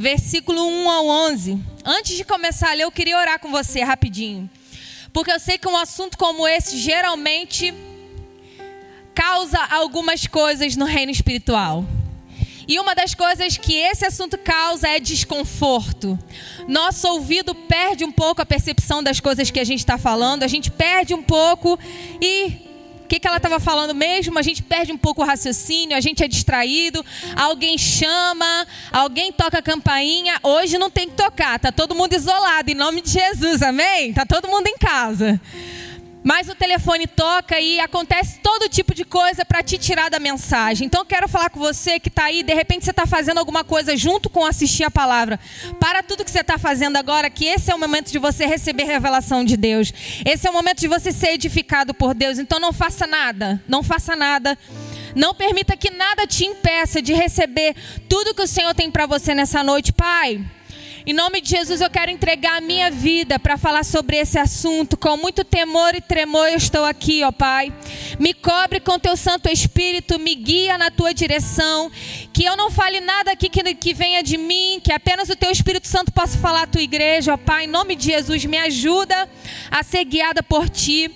capítulo 4, versículo 1 ao 11. Antes de começar a ler, eu queria orar com você rapidinho. Porque eu sei que um assunto como esse geralmente causa algumas coisas no reino espiritual. E uma das coisas que esse assunto causa é desconforto. Nosso ouvido perde um pouco a percepção das coisas que a gente está falando, a gente perde um pouco e que, que ela estava falando mesmo? A gente perde um pouco o raciocínio, a gente é distraído, alguém chama, alguém toca a campainha. Hoje não tem que tocar, tá todo mundo isolado, em nome de Jesus, amém? Tá todo mundo em casa. Mas o telefone toca e acontece todo tipo de coisa para te tirar da mensagem. Então eu quero falar com você que está aí, de repente você está fazendo alguma coisa junto com assistir a palavra. Para tudo que você está fazendo agora, que esse é o momento de você receber revelação de Deus. Esse é o momento de você ser edificado por Deus. Então não faça nada, não faça nada. Não permita que nada te impeça de receber tudo que o Senhor tem para você nessa noite, Pai. Em nome de Jesus, eu quero entregar a minha vida para falar sobre esse assunto. Com muito temor e tremor, eu estou aqui, ó Pai. Me cobre com teu Santo Espírito, me guia na tua direção. Que eu não fale nada aqui que, que venha de mim, que apenas o teu Espírito Santo possa falar à tua igreja, ó Pai. Em nome de Jesus, me ajuda a ser guiada por ti.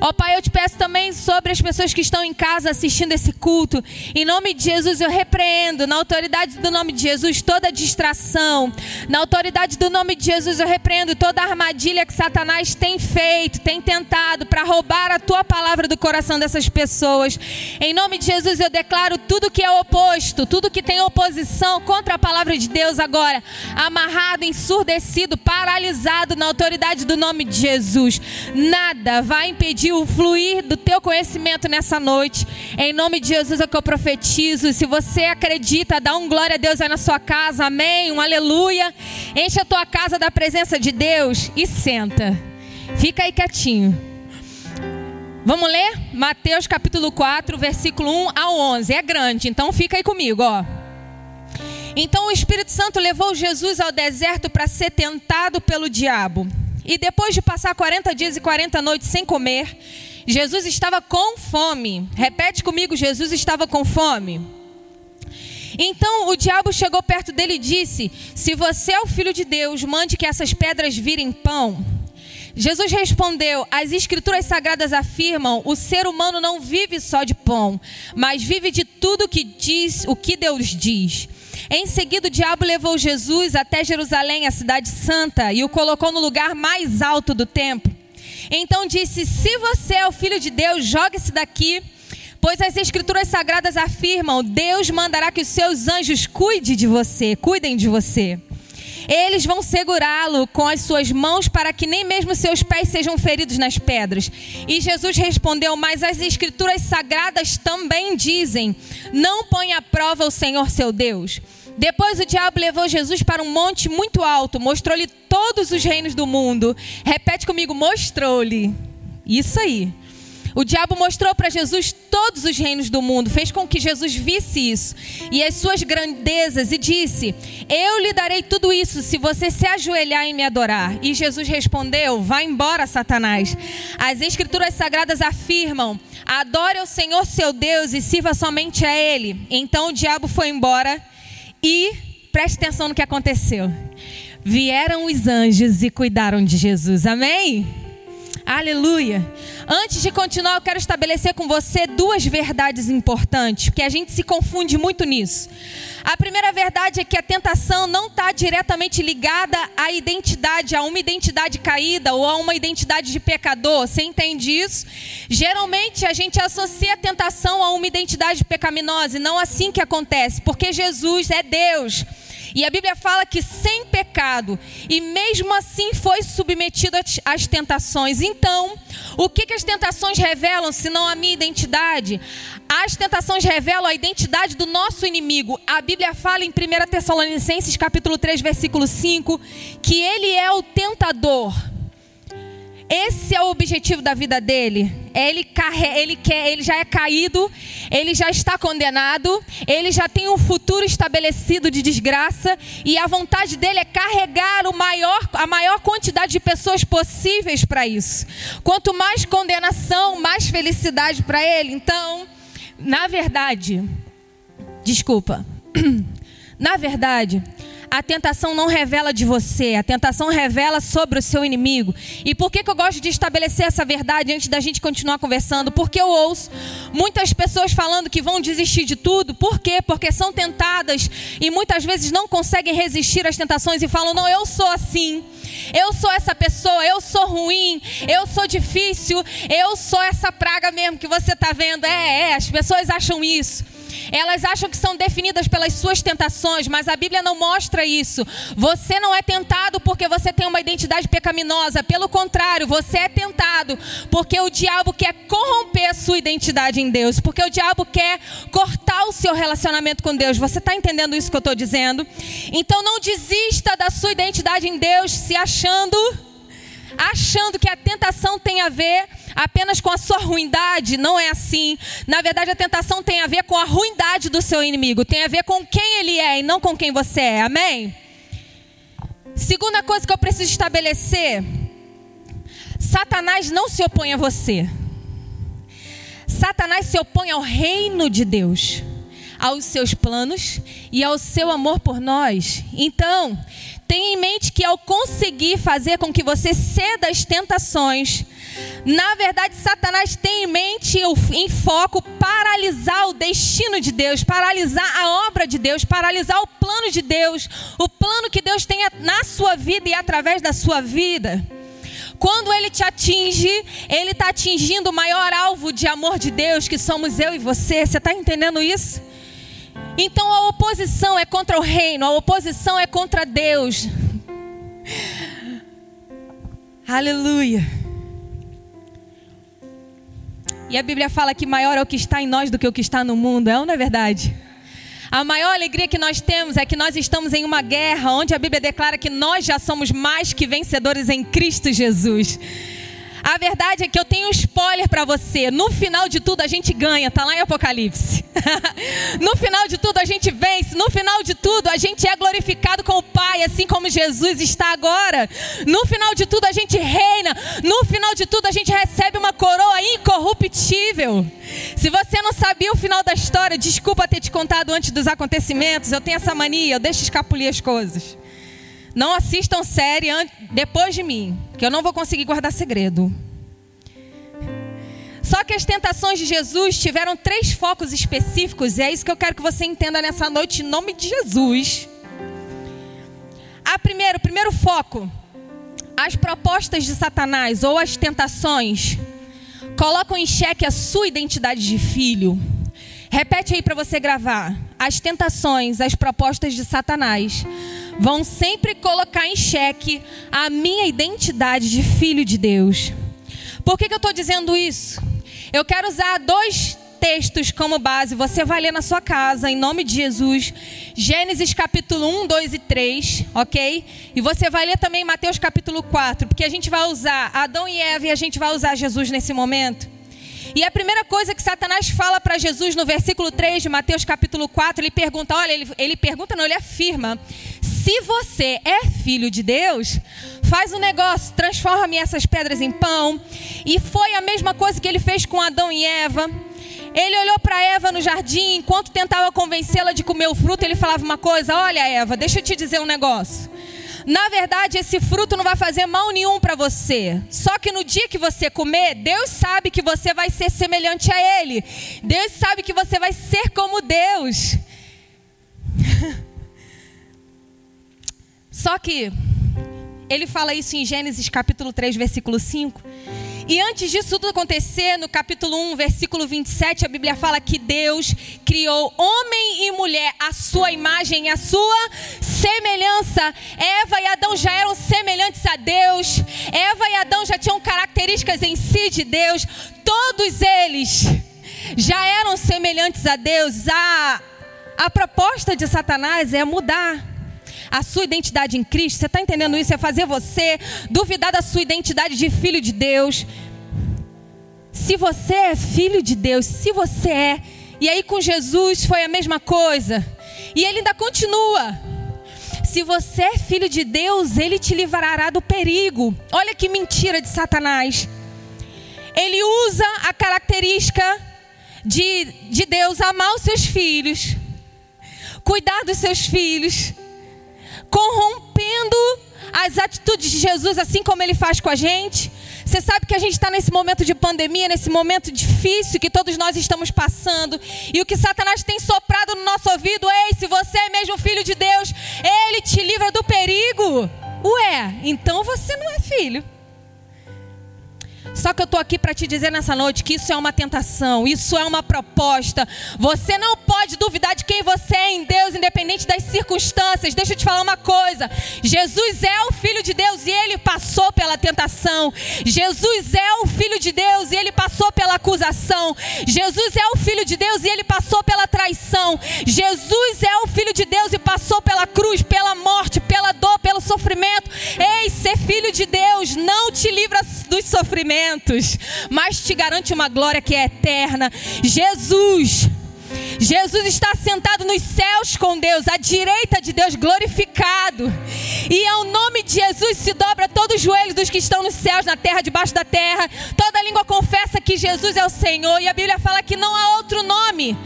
Ó oh, Pai, eu te peço também sobre as pessoas que estão em casa assistindo esse culto. Em nome de Jesus, eu repreendo, na autoridade do nome de Jesus, toda distração. Na autoridade do nome de Jesus, eu repreendo toda armadilha que Satanás tem feito, tem tentado para roubar a tua palavra do coração dessas pessoas. Em nome de Jesus, eu declaro tudo que é oposto, tudo que tem oposição contra a palavra de Deus agora, amarrado, ensurdecido, paralisado na autoridade do nome de Jesus. Nada vai impedir pedir o fluir do teu conhecimento nessa noite. Em nome de Jesus é que eu profetizo. Se você acredita, dá um glória a Deus aí na sua casa. Amém. Um aleluia. Enche a tua casa da presença de Deus e senta. Fica aí quietinho. Vamos ler? Mateus capítulo 4, versículo 1 ao 11. É grande, então fica aí comigo, ó. Então o Espírito Santo levou Jesus ao deserto para ser tentado pelo diabo. E depois de passar 40 dias e 40 noites sem comer, Jesus estava com fome. Repete comigo: Jesus estava com fome. Então o diabo chegou perto dele e disse: Se você é o filho de Deus, mande que essas pedras virem pão. Jesus respondeu: As escrituras sagradas afirmam: o ser humano não vive só de pão, mas vive de tudo que diz o que Deus diz. Em seguida, o diabo levou Jesus até Jerusalém, a cidade santa, e o colocou no lugar mais alto do templo. Então disse: Se você é o filho de Deus, jogue-se daqui, pois as escrituras sagradas afirmam: Deus mandará que os seus anjos cuidem de você, cuidem de você. Eles vão segurá-lo com as suas mãos para que nem mesmo seus pés sejam feridos nas pedras. E Jesus respondeu: Mas as escrituras sagradas também dizem: Não põe à prova o Senhor seu Deus. Depois o diabo levou Jesus para um monte muito alto, mostrou-lhe todos os reinos do mundo. Repete comigo: mostrou-lhe. Isso aí. O diabo mostrou para Jesus todos os reinos do mundo, fez com que Jesus visse isso e as suas grandezas e disse: Eu lhe darei tudo isso se você se ajoelhar e me adorar. E Jesus respondeu: Vá embora, Satanás. As escrituras sagradas afirmam: Adore ao Senhor seu Deus e sirva somente a Ele. Então o diabo foi embora e preste atenção no que aconteceu. Vieram os anjos e cuidaram de Jesus. Amém? Aleluia. Antes de continuar, eu quero estabelecer com você duas verdades importantes, porque a gente se confunde muito nisso. A primeira verdade é que a tentação não está diretamente ligada à identidade, a uma identidade caída ou a uma identidade de pecador. Você entende isso? Geralmente a gente associa a tentação a uma identidade pecaminosa, e não assim que acontece, porque Jesus é Deus. E a Bíblia fala que sem pecado, e mesmo assim foi submetido às tentações. Então, o que, que as tentações revelam, se não a minha identidade? As tentações revelam a identidade do nosso inimigo. A Bíblia fala em 1 Tessalonicenses capítulo 3, versículo 5, que ele é o tentador. Esse é o objetivo da vida dele. Ele, ele, quer, ele já é caído, ele já está condenado, ele já tem um futuro estabelecido de desgraça e a vontade dele é carregar o maior, a maior quantidade de pessoas possíveis para isso. Quanto mais condenação, mais felicidade para ele. Então, na verdade, desculpa. Na verdade, a tentação não revela de você, a tentação revela sobre o seu inimigo. E por que, que eu gosto de estabelecer essa verdade antes da gente continuar conversando? Porque eu ouço muitas pessoas falando que vão desistir de tudo. Por quê? Porque são tentadas e muitas vezes não conseguem resistir às tentações e falam: não, eu sou assim. Eu sou essa pessoa, eu sou ruim, eu sou difícil, eu sou essa praga mesmo que você está vendo. É, é, as pessoas acham isso. Elas acham que são definidas pelas suas tentações, mas a Bíblia não mostra isso. Você não é tentado porque você tem uma identidade pecaminosa. Pelo contrário, você é tentado porque o diabo quer corromper a sua identidade em Deus, porque o diabo quer cortar o seu relacionamento com Deus. Você está entendendo isso que eu estou dizendo? Então não desista da sua identidade em Deus se achando achando que a tentação tem a ver apenas com a sua ruindade. Não é assim. Na verdade, a tentação tem a ver com a ruindade do seu inimigo, tem a ver com quem ele é e não com quem você é. Amém? Segunda coisa que eu preciso estabelecer: Satanás não se opõe a você. Satanás se opõe ao reino de Deus, aos seus planos e ao seu amor por nós. Então, Tenha em mente que ao conseguir fazer com que você ceda às tentações, na verdade, Satanás tem em mente, em foco, paralisar o destino de Deus, paralisar a obra de Deus, paralisar o plano de Deus, o plano que Deus tem na sua vida e através da sua vida. Quando ele te atinge, ele está atingindo o maior alvo de amor de Deus, que somos eu e você. Você está entendendo isso? Então a oposição é contra o reino, a oposição é contra Deus. Aleluia. E a Bíblia fala que maior é o que está em nós do que o que está no mundo. É ou não é verdade? A maior alegria que nós temos é que nós estamos em uma guerra onde a Bíblia declara que nós já somos mais que vencedores em Cristo Jesus. A verdade é que eu tenho um spoiler para você. No final de tudo a gente ganha, tá lá em Apocalipse. no final de tudo a gente vence. No final de tudo a gente é glorificado com o Pai, assim como Jesus está agora. No final de tudo a gente reina. No final de tudo a gente recebe uma coroa incorruptível. Se você não sabia o final da história, desculpa ter te contado antes dos acontecimentos. Eu tenho essa mania, eu deixo escapulir as coisas. Não assistam série depois de mim, que eu não vou conseguir guardar segredo. Só que as tentações de Jesus tiveram três focos específicos, e é isso que eu quero que você entenda nessa noite, em nome de Jesus. A primeiro, primeiro foco, as propostas de Satanás ou as tentações colocam em xeque a sua identidade de filho. Repete aí para você gravar. As tentações, as propostas de Satanás vão sempre colocar em xeque a minha identidade de filho de Deus. Por que, que eu estou dizendo isso? Eu quero usar dois textos como base. Você vai ler na sua casa, em nome de Jesus. Gênesis capítulo 1, 2 e 3, ok? E você vai ler também Mateus capítulo 4, porque a gente vai usar Adão e Eva e a gente vai usar Jesus nesse momento. E a primeira coisa que Satanás fala para Jesus no versículo 3 de Mateus capítulo 4, ele pergunta, olha, ele, ele pergunta, não, ele afirma: se você é filho de Deus, faz um negócio, transforma-me essas pedras em pão. E foi a mesma coisa que ele fez com Adão e Eva. Ele olhou para Eva no jardim, enquanto tentava convencê-la de comer o fruto, ele falava uma coisa: Olha, Eva, deixa eu te dizer um negócio. Na verdade, esse fruto não vai fazer mal nenhum para você. Só que no dia que você comer, Deus sabe que você vai ser semelhante a Ele. Deus sabe que você vai ser como Deus. Só que ele fala isso em Gênesis capítulo 3, versículo 5. E antes disso tudo acontecer, no capítulo 1, versículo 27, a Bíblia fala que Deus criou homem e mulher à sua imagem e à sua semelhança. Eva e Adão já eram semelhantes a Deus. Eva e Adão já tinham características em si de Deus. Todos eles já eram semelhantes a Deus. A, a proposta de Satanás é mudar a sua identidade em Cristo, você está entendendo isso? É fazer você duvidar da sua identidade de filho de Deus. Se você é filho de Deus, se você é, e aí com Jesus foi a mesma coisa, e ele ainda continua. Se você é filho de Deus, ele te livrará do perigo. Olha que mentira de Satanás. Ele usa a característica de, de Deus amar os seus filhos cuidar dos seus filhos, corrompendo as atitudes de Jesus, assim como ele faz com a gente. Você sabe que a gente está nesse momento de pandemia, nesse momento difícil que todos nós estamos passando, e o que Satanás tem soprado no nosso ouvido: ei, se você é mesmo filho de Deus, ele te livra do perigo. Ué, então você não é filho. Só que eu estou aqui para te dizer nessa noite que isso é uma tentação, isso é uma proposta. Você não pode duvidar de quem você é em Deus, independente das circunstâncias. Deixa eu te falar uma coisa: Jesus é o Filho de Deus e ele passou pela tentação. Jesus é o Filho de Deus e ele passou pela acusação. Jesus é o Filho de Deus e ele passou pela traição. Jesus é o Filho de Deus e passou pela cruz, pela morte, pela dor, pelo sofrimento. Ei, ser filho de Deus não te livra sofrimentos mas te garante uma glória que é eterna. Jesus. Jesus está sentado nos céus com Deus, à direita de Deus, glorificado. E ao nome de Jesus se dobra todo o joelho dos que estão nos céus, na terra, debaixo da terra. Toda língua confessa que Jesus é o Senhor. E a Bíblia fala que não há outro nome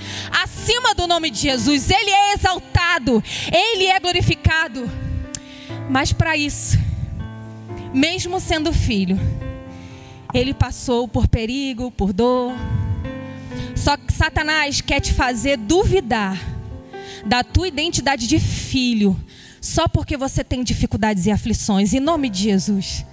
acima do nome de Jesus. Ele é exaltado, ele é glorificado. Mas para isso, mesmo sendo filho, ele passou por perigo, por dor. Só que Satanás quer te fazer duvidar da tua identidade de filho, só porque você tem dificuldades e aflições, em nome de Jesus.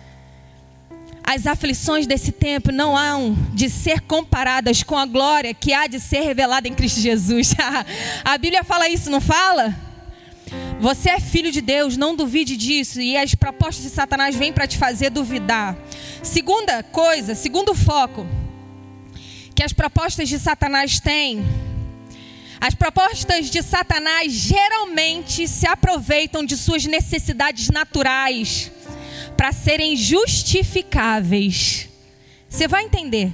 As aflições desse tempo não hão de ser comparadas com a glória que há de ser revelada em Cristo Jesus. a Bíblia fala isso, não fala? Você é filho de Deus, não duvide disso. E as propostas de Satanás vêm para te fazer duvidar. Segunda coisa, segundo foco, que as propostas de Satanás têm. As propostas de Satanás geralmente se aproveitam de suas necessidades naturais para serem justificáveis. Você vai entender.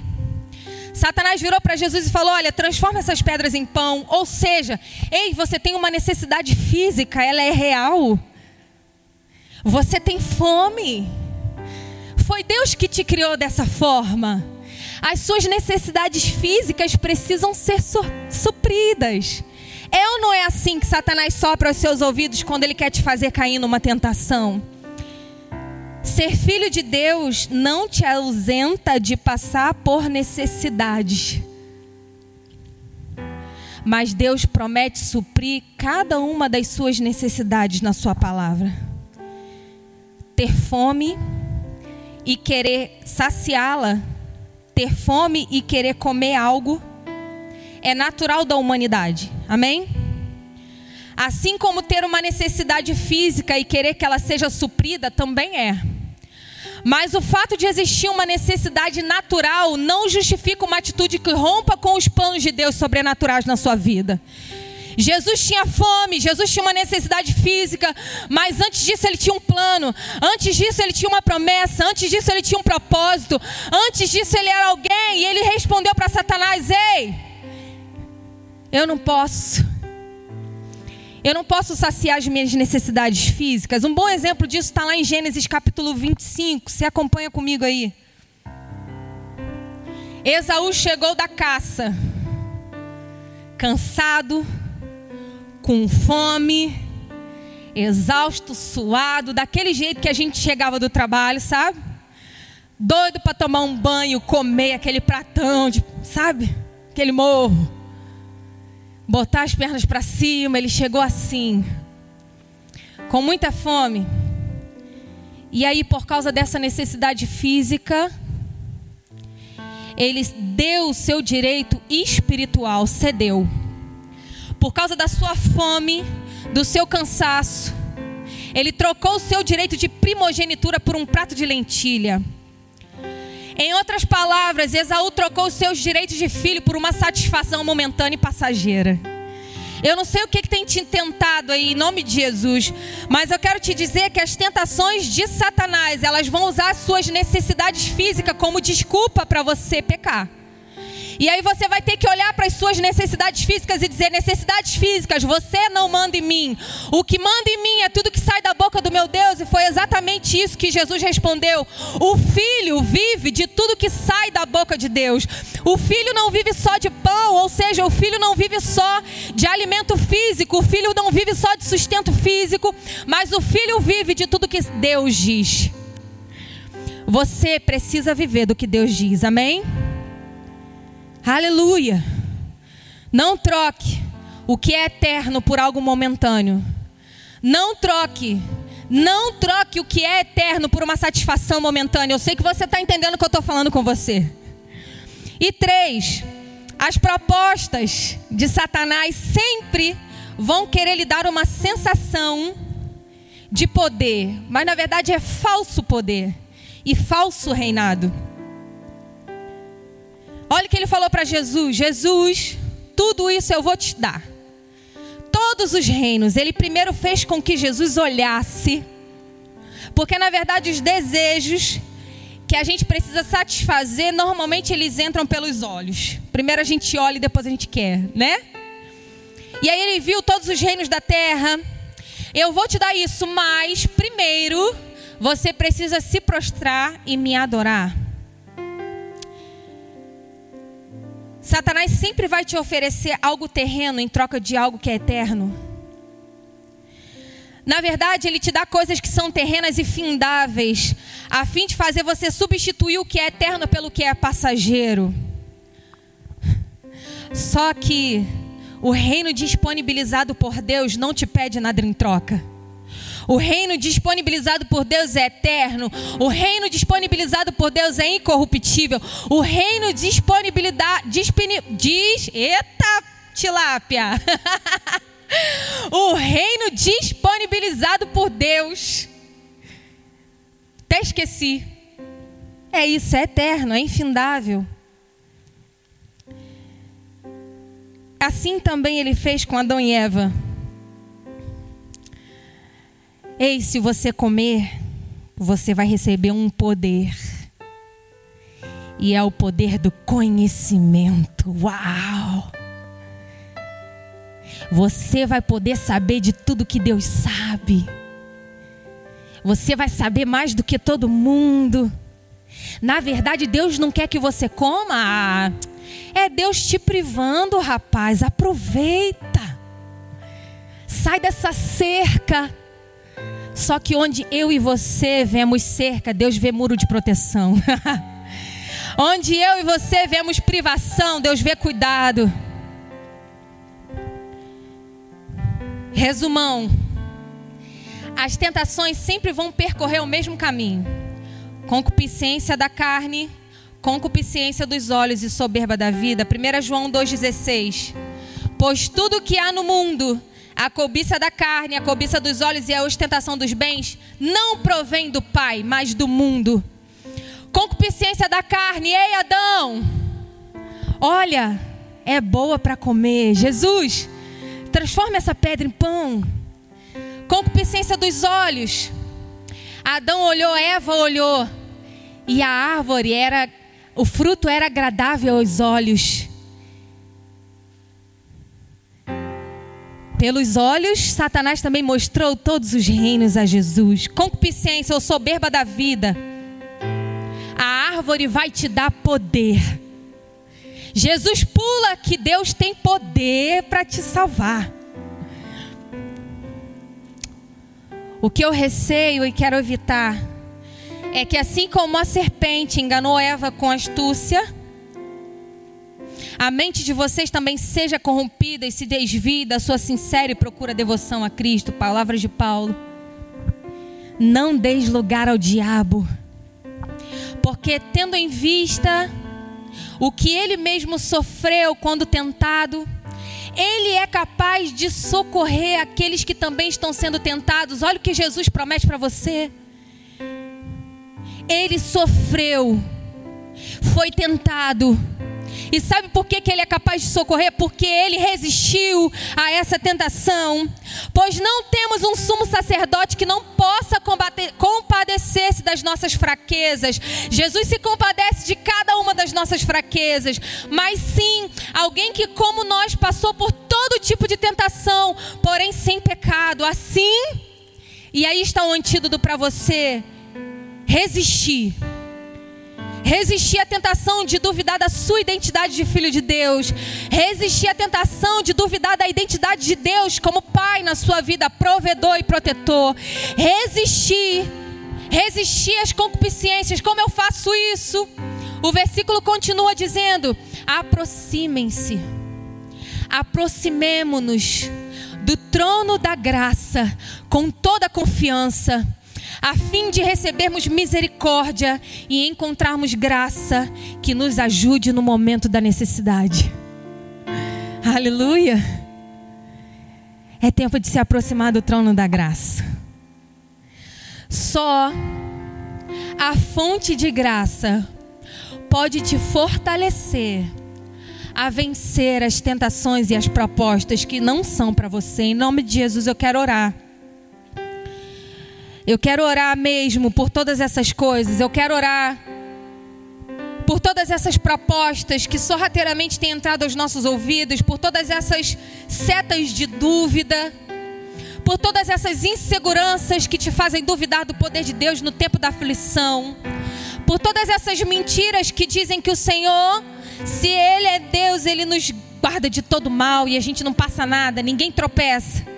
Satanás virou para Jesus e falou: Olha, transforma essas pedras em pão. Ou seja, ei, você tem uma necessidade física, ela é real. Você tem fome. Foi Deus que te criou dessa forma. As suas necessidades físicas precisam ser supridas. É ou não é assim que Satanás sopra os seus ouvidos quando ele quer te fazer cair numa tentação? Ser filho de Deus não te ausenta de passar por necessidades. Mas Deus promete suprir cada uma das suas necessidades na Sua palavra. Ter fome e querer saciá-la, ter fome e querer comer algo, é natural da humanidade. Amém? Assim como ter uma necessidade física e querer que ela seja suprida também é. Mas o fato de existir uma necessidade natural não justifica uma atitude que rompa com os planos de Deus sobrenaturais na sua vida. Jesus tinha fome, Jesus tinha uma necessidade física, mas antes disso ele tinha um plano, antes disso ele tinha uma promessa, antes disso ele tinha um propósito, antes disso ele era alguém e ele respondeu para Satanás: Ei, eu não posso, eu não posso saciar as minhas necessidades físicas. Um bom exemplo disso está lá em Gênesis capítulo 25. Se acompanha comigo aí. Esaú chegou da caça, cansado, com fome, exausto, suado, daquele jeito que a gente chegava do trabalho, sabe? Doido para tomar um banho, comer aquele pratão, de, sabe? Aquele morro botar as pernas para cima, ele chegou assim, com muita fome. E aí, por causa dessa necessidade física, ele deu o seu direito espiritual, cedeu. Por causa da sua fome, do seu cansaço, ele trocou o seu direito de primogenitura por um prato de lentilha. Em outras palavras, Esaú trocou os seus direitos de filho por uma satisfação momentânea e passageira. Eu não sei o que, que tem te tentado aí, em nome de Jesus, mas eu quero te dizer que as tentações de Satanás, elas vão usar as suas necessidades físicas como desculpa para você pecar. E aí você vai ter que olhar para as suas necessidades físicas e dizer: necessidades físicas, você não manda em mim. O que manda em mim é tudo que sai da boca do meu Deus? E foi exatamente isso que Jesus respondeu. O filho vive de tudo que sai da boca de Deus. O filho não vive só de pão, ou seja, o filho não vive só de alimento físico, o filho não vive só de sustento físico, mas o filho vive de tudo que Deus diz. Você precisa viver do que Deus diz, amém? Aleluia. Não troque o que é eterno por algo momentâneo. Não troque. Não troque o que é eterno por uma satisfação momentânea. Eu sei que você está entendendo o que eu estou falando com você. E três, as propostas de Satanás sempre vão querer lhe dar uma sensação de poder, mas na verdade é falso poder e falso reinado. Olha o que ele falou para Jesus: Jesus, tudo isso eu vou te dar. Todos os reinos. Ele primeiro fez com que Jesus olhasse, porque na verdade os desejos que a gente precisa satisfazer, normalmente eles entram pelos olhos. Primeiro a gente olha e depois a gente quer, né? E aí ele viu todos os reinos da terra. Eu vou te dar isso, mas primeiro você precisa se prostrar e me adorar. Satanás sempre vai te oferecer algo terreno em troca de algo que é eterno. Na verdade, ele te dá coisas que são terrenas e findáveis, a fim de fazer você substituir o que é eterno pelo que é passageiro. Só que o reino disponibilizado por Deus não te pede nada em troca. O reino disponibilizado por Deus é eterno. O reino disponibilizado por Deus é incorruptível. O reino disponibilidade disponi, diz, eita tilápia. o reino disponibilizado por Deus. Até esqueci. É isso, é eterno, é infindável. Assim também ele fez com Adão e Eva. Ei, se você comer, você vai receber um poder. E é o poder do conhecimento. Uau! Você vai poder saber de tudo que Deus sabe. Você vai saber mais do que todo mundo. Na verdade, Deus não quer que você coma. É Deus te privando, rapaz. Aproveita. Sai dessa cerca só que onde eu e você vemos cerca, Deus vê muro de proteção. onde eu e você vemos privação, Deus vê cuidado. Resumão: as tentações sempre vão percorrer o mesmo caminho: concupiscência da carne, concupiscência dos olhos e soberba da vida. 1 João 2,16. Pois tudo que há no mundo, a cobiça da carne, a cobiça dos olhos e a ostentação dos bens não provém do Pai, mas do mundo. Concupiscência da carne, ei Adão, olha, é boa para comer. Jesus, transforma essa pedra em pão. Concupiscência dos olhos. Adão olhou, Eva olhou, e a árvore era, o fruto era agradável aos olhos. Pelos olhos, Satanás também mostrou todos os reinos a Jesus. Concupiscência ou soberba da vida. A árvore vai te dar poder. Jesus pula que Deus tem poder para te salvar. O que eu receio e quero evitar é que assim como a serpente enganou Eva com astúcia, a mente de vocês também seja corrompida e se desvie da sua sincera e procura devoção a Cristo. Palavras de Paulo. Não deis lugar ao diabo, porque tendo em vista o que ele mesmo sofreu quando tentado, ele é capaz de socorrer aqueles que também estão sendo tentados. Olha o que Jesus promete para você. Ele sofreu, foi tentado e sabe por que, que ele é capaz de socorrer? Porque ele resistiu a essa tentação. Pois não temos um sumo sacerdote que não possa compadecer-se das nossas fraquezas. Jesus se compadece de cada uma das nossas fraquezas. Mas sim, alguém que, como nós, passou por todo tipo de tentação, porém sem pecado. Assim E aí está o antídoto para você resistir. Resistir à tentação de duvidar da sua identidade de filho de Deus. Resistir à tentação de duvidar da identidade de Deus como pai na sua vida, provedor e protetor. Resistir. Resistir às concupiscências. Como eu faço isso? O versículo continua dizendo: aproximem-se. Aproximemo-nos do trono da graça com toda confiança a fim de recebermos misericórdia e encontrarmos graça que nos ajude no momento da necessidade. Aleluia! É tempo de se aproximar do trono da graça. Só a fonte de graça pode te fortalecer a vencer as tentações e as propostas que não são para você. Em nome de Jesus, eu quero orar. Eu quero orar mesmo por todas essas coisas. Eu quero orar por todas essas propostas que sorrateiramente têm entrado aos nossos ouvidos, por todas essas setas de dúvida, por todas essas inseguranças que te fazem duvidar do poder de Deus no tempo da aflição, por todas essas mentiras que dizem que o Senhor, se Ele é Deus, Ele nos guarda de todo mal e a gente não passa nada, ninguém tropeça.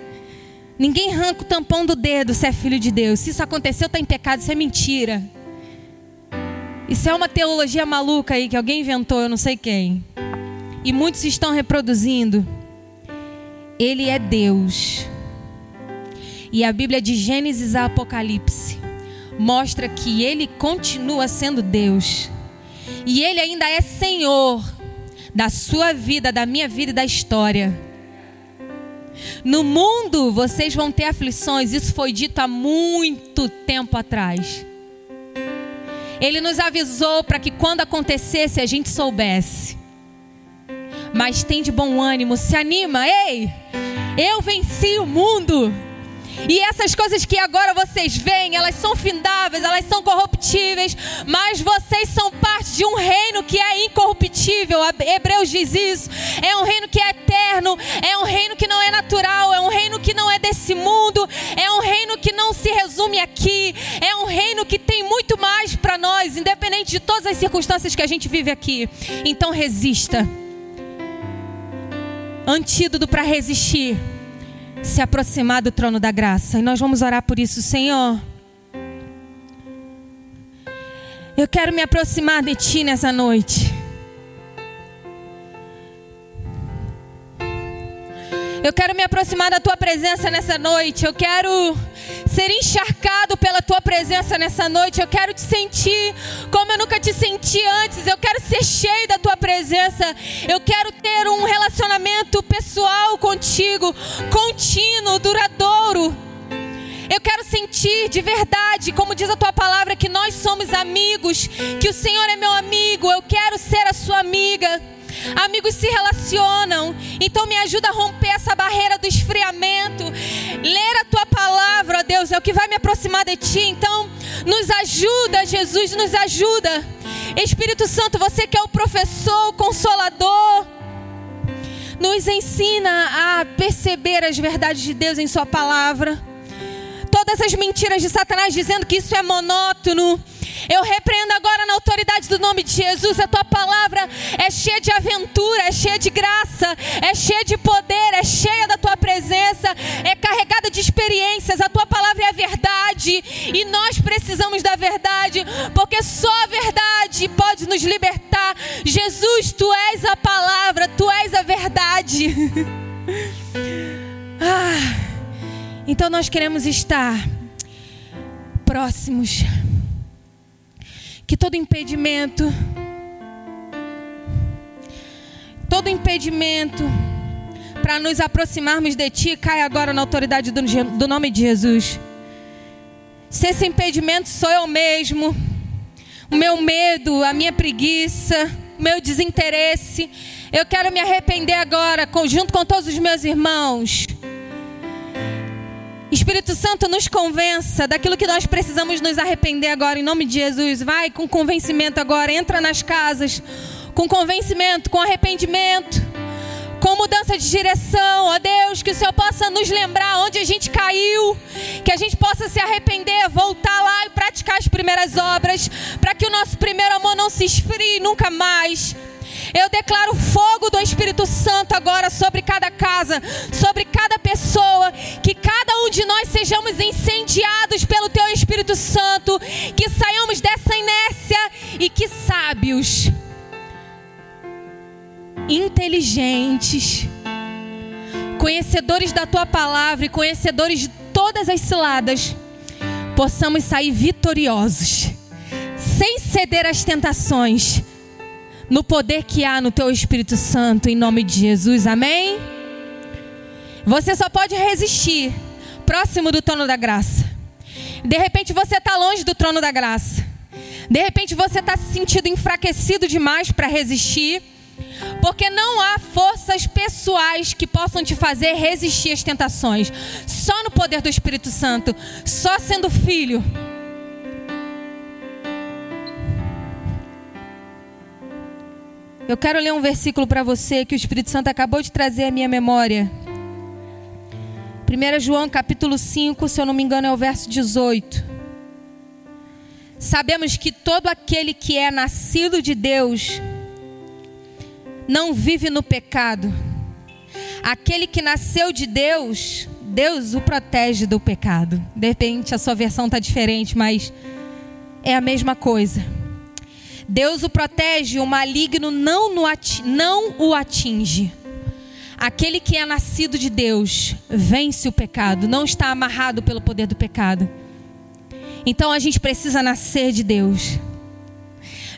Ninguém arranca o tampão do dedo se é filho de Deus. Se isso aconteceu, está em pecado, isso é mentira. Isso é uma teologia maluca aí que alguém inventou, eu não sei quem. E muitos estão reproduzindo. Ele é Deus. E a Bíblia de Gênesis a Apocalipse mostra que ele continua sendo Deus. E ele ainda é Senhor da sua vida, da minha vida e da história. No mundo vocês vão ter aflições, isso foi dito há muito tempo atrás. Ele nos avisou para que quando acontecesse a gente soubesse. Mas tem de bom ânimo, se anima, ei! Eu venci o mundo. E essas coisas que agora vocês veem, elas são findáveis, elas são corruptíveis, mas vocês são parte de um reino que é incorruptível. Hebreus diz isso. É um reino que é eterno, é um reino que não é natural, é um reino que não é desse mundo, é um reino que não se resume aqui, é um reino que tem muito mais para nós, independente de todas as circunstâncias que a gente vive aqui. Então resista. Antídoto para resistir se aproximar do trono da graça. E nós vamos orar por isso, Senhor. Eu quero me aproximar de Ti nessa noite. Eu quero me aproximar da Tua presença nessa noite. Eu quero ser encharcado pela tua presença nessa noite. Eu quero te sentir como eu nunca te senti antes. Eu quero ser cheio da tua presença. Eu quero ter um relacionamento pessoal contigo, contínuo, duradouro. Eu quero sentir de verdade, como diz a tua palavra, que nós somos amigos, que o Senhor é meu amigo. Eu quero ser a sua amiga. Amigos se relacionam. Então me ajuda a romper essa barreira do esfriamento. Ler a tua palavra, ó Deus, é o que vai me aproximar de ti. Então, nos ajuda, Jesus, nos ajuda. Espírito Santo, você que é o professor, o consolador, nos ensina a perceber as verdades de Deus em Sua palavra. Todas as mentiras de Satanás dizendo que isso é monótono, eu repreendo agora na autoridade do nome de Jesus. A tua palavra é cheia de aventura, é cheia de graça, é cheia de poder, é cheia da tua presença, é carregada de experiências. A tua palavra é a verdade e nós precisamos da verdade, porque só a verdade pode nos libertar. Jesus, tu és a palavra, tu és a verdade. ah, então nós queremos estar próximos que todo impedimento, todo impedimento para nos aproximarmos de Ti cai agora na autoridade do, do nome de Jesus. Se esse impedimento sou eu mesmo, o meu medo, a minha preguiça, o meu desinteresse, eu quero me arrepender agora, junto com todos os meus irmãos. Espírito Santo nos convença daquilo que nós precisamos nos arrepender agora, em nome de Jesus. Vai com convencimento agora, entra nas casas, com convencimento, com arrependimento, com mudança de direção, ó Deus, que o Senhor possa nos lembrar onde a gente caiu, que a gente possa se arrepender, voltar lá e praticar as primeiras obras, para que o nosso primeiro amor não se esfrie nunca mais. Eu declaro fogo do Espírito Santo agora sobre cada casa, sobre cada pessoa, que cada um de nós sejamos incendiados pelo Teu Espírito Santo, que saiamos dessa inércia e que sábios inteligentes, conhecedores da tua palavra e conhecedores de todas as ciladas, possamos sair vitoriosos, sem ceder às tentações, no poder que há no teu Espírito Santo, em nome de Jesus, amém? Você só pode resistir próximo do trono da graça. De repente você está longe do trono da graça. De repente você está se sentindo enfraquecido demais para resistir. Porque não há forças pessoais que possam te fazer resistir às tentações. Só no poder do Espírito Santo, só sendo filho. Eu quero ler um versículo para você que o Espírito Santo acabou de trazer à minha memória. 1 João capítulo 5, se eu não me engano, é o verso 18. Sabemos que todo aquele que é nascido de Deus não vive no pecado. Aquele que nasceu de Deus, Deus o protege do pecado. De repente a sua versão está diferente, mas é a mesma coisa. Deus o protege, o maligno não, no não o atinge. Aquele que é nascido de Deus vence o pecado, não está amarrado pelo poder do pecado. Então a gente precisa nascer de Deus.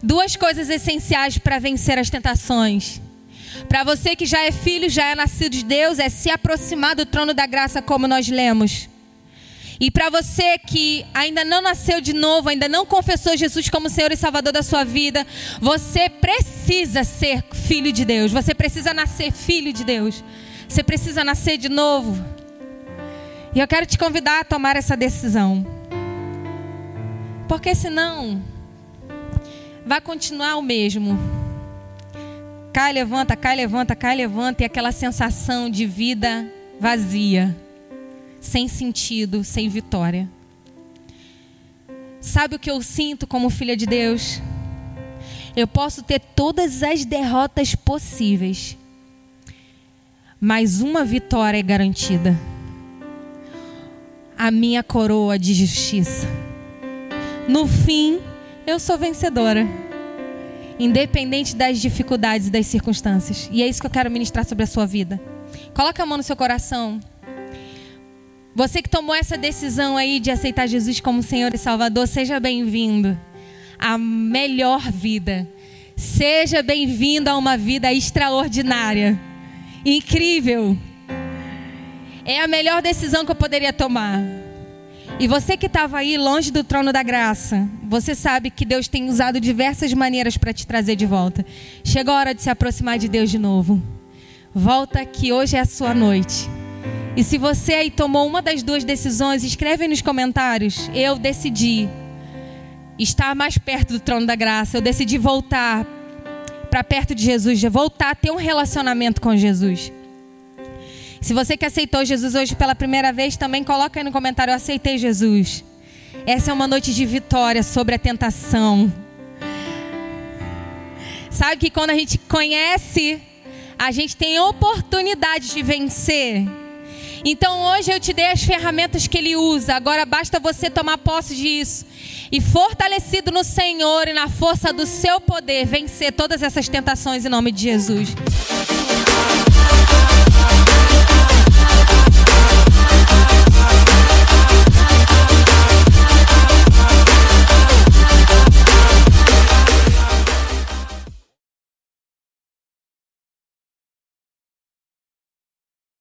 Duas coisas essenciais para vencer as tentações. Para você que já é filho, já é nascido de Deus, é se aproximar do trono da graça, como nós lemos. E para você que ainda não nasceu de novo, ainda não confessou Jesus como Senhor e Salvador da sua vida, você precisa ser filho de Deus. Você precisa nascer filho de Deus. Você precisa nascer de novo. E eu quero te convidar a tomar essa decisão. Porque senão vai continuar o mesmo. Cai, levanta, cai, levanta, cai, levanta, e aquela sensação de vida vazia, sem sentido, sem vitória. Sabe o que eu sinto como filha de Deus? Eu posso ter todas as derrotas possíveis, mas uma vitória é garantida: a minha coroa de justiça. No fim, eu sou vencedora. Independente das dificuldades e das circunstâncias. E é isso que eu quero ministrar sobre a sua vida. Coloca a mão no seu coração. Você que tomou essa decisão aí de aceitar Jesus como Senhor e Salvador, seja bem-vindo à melhor vida. Seja bem-vindo a uma vida extraordinária, incrível. É a melhor decisão que eu poderia tomar. E você que estava aí longe do trono da graça, você sabe que Deus tem usado diversas maneiras para te trazer de volta. Chegou a hora de se aproximar de Deus de novo. Volta que hoje é a sua noite. E se você aí tomou uma das duas decisões, escreve nos comentários. Eu decidi estar mais perto do trono da graça. Eu decidi voltar para perto de Jesus, voltar a ter um relacionamento com Jesus. Se você que aceitou Jesus hoje pela primeira vez, também coloca aí no comentário: Eu aceitei Jesus. Essa é uma noite de vitória sobre a tentação. Sabe que quando a gente conhece, a gente tem oportunidade de vencer. Então hoje eu te dei as ferramentas que ele usa. Agora basta você tomar posse disso. E fortalecido no Senhor e na força do seu poder, vencer todas essas tentações em nome de Jesus.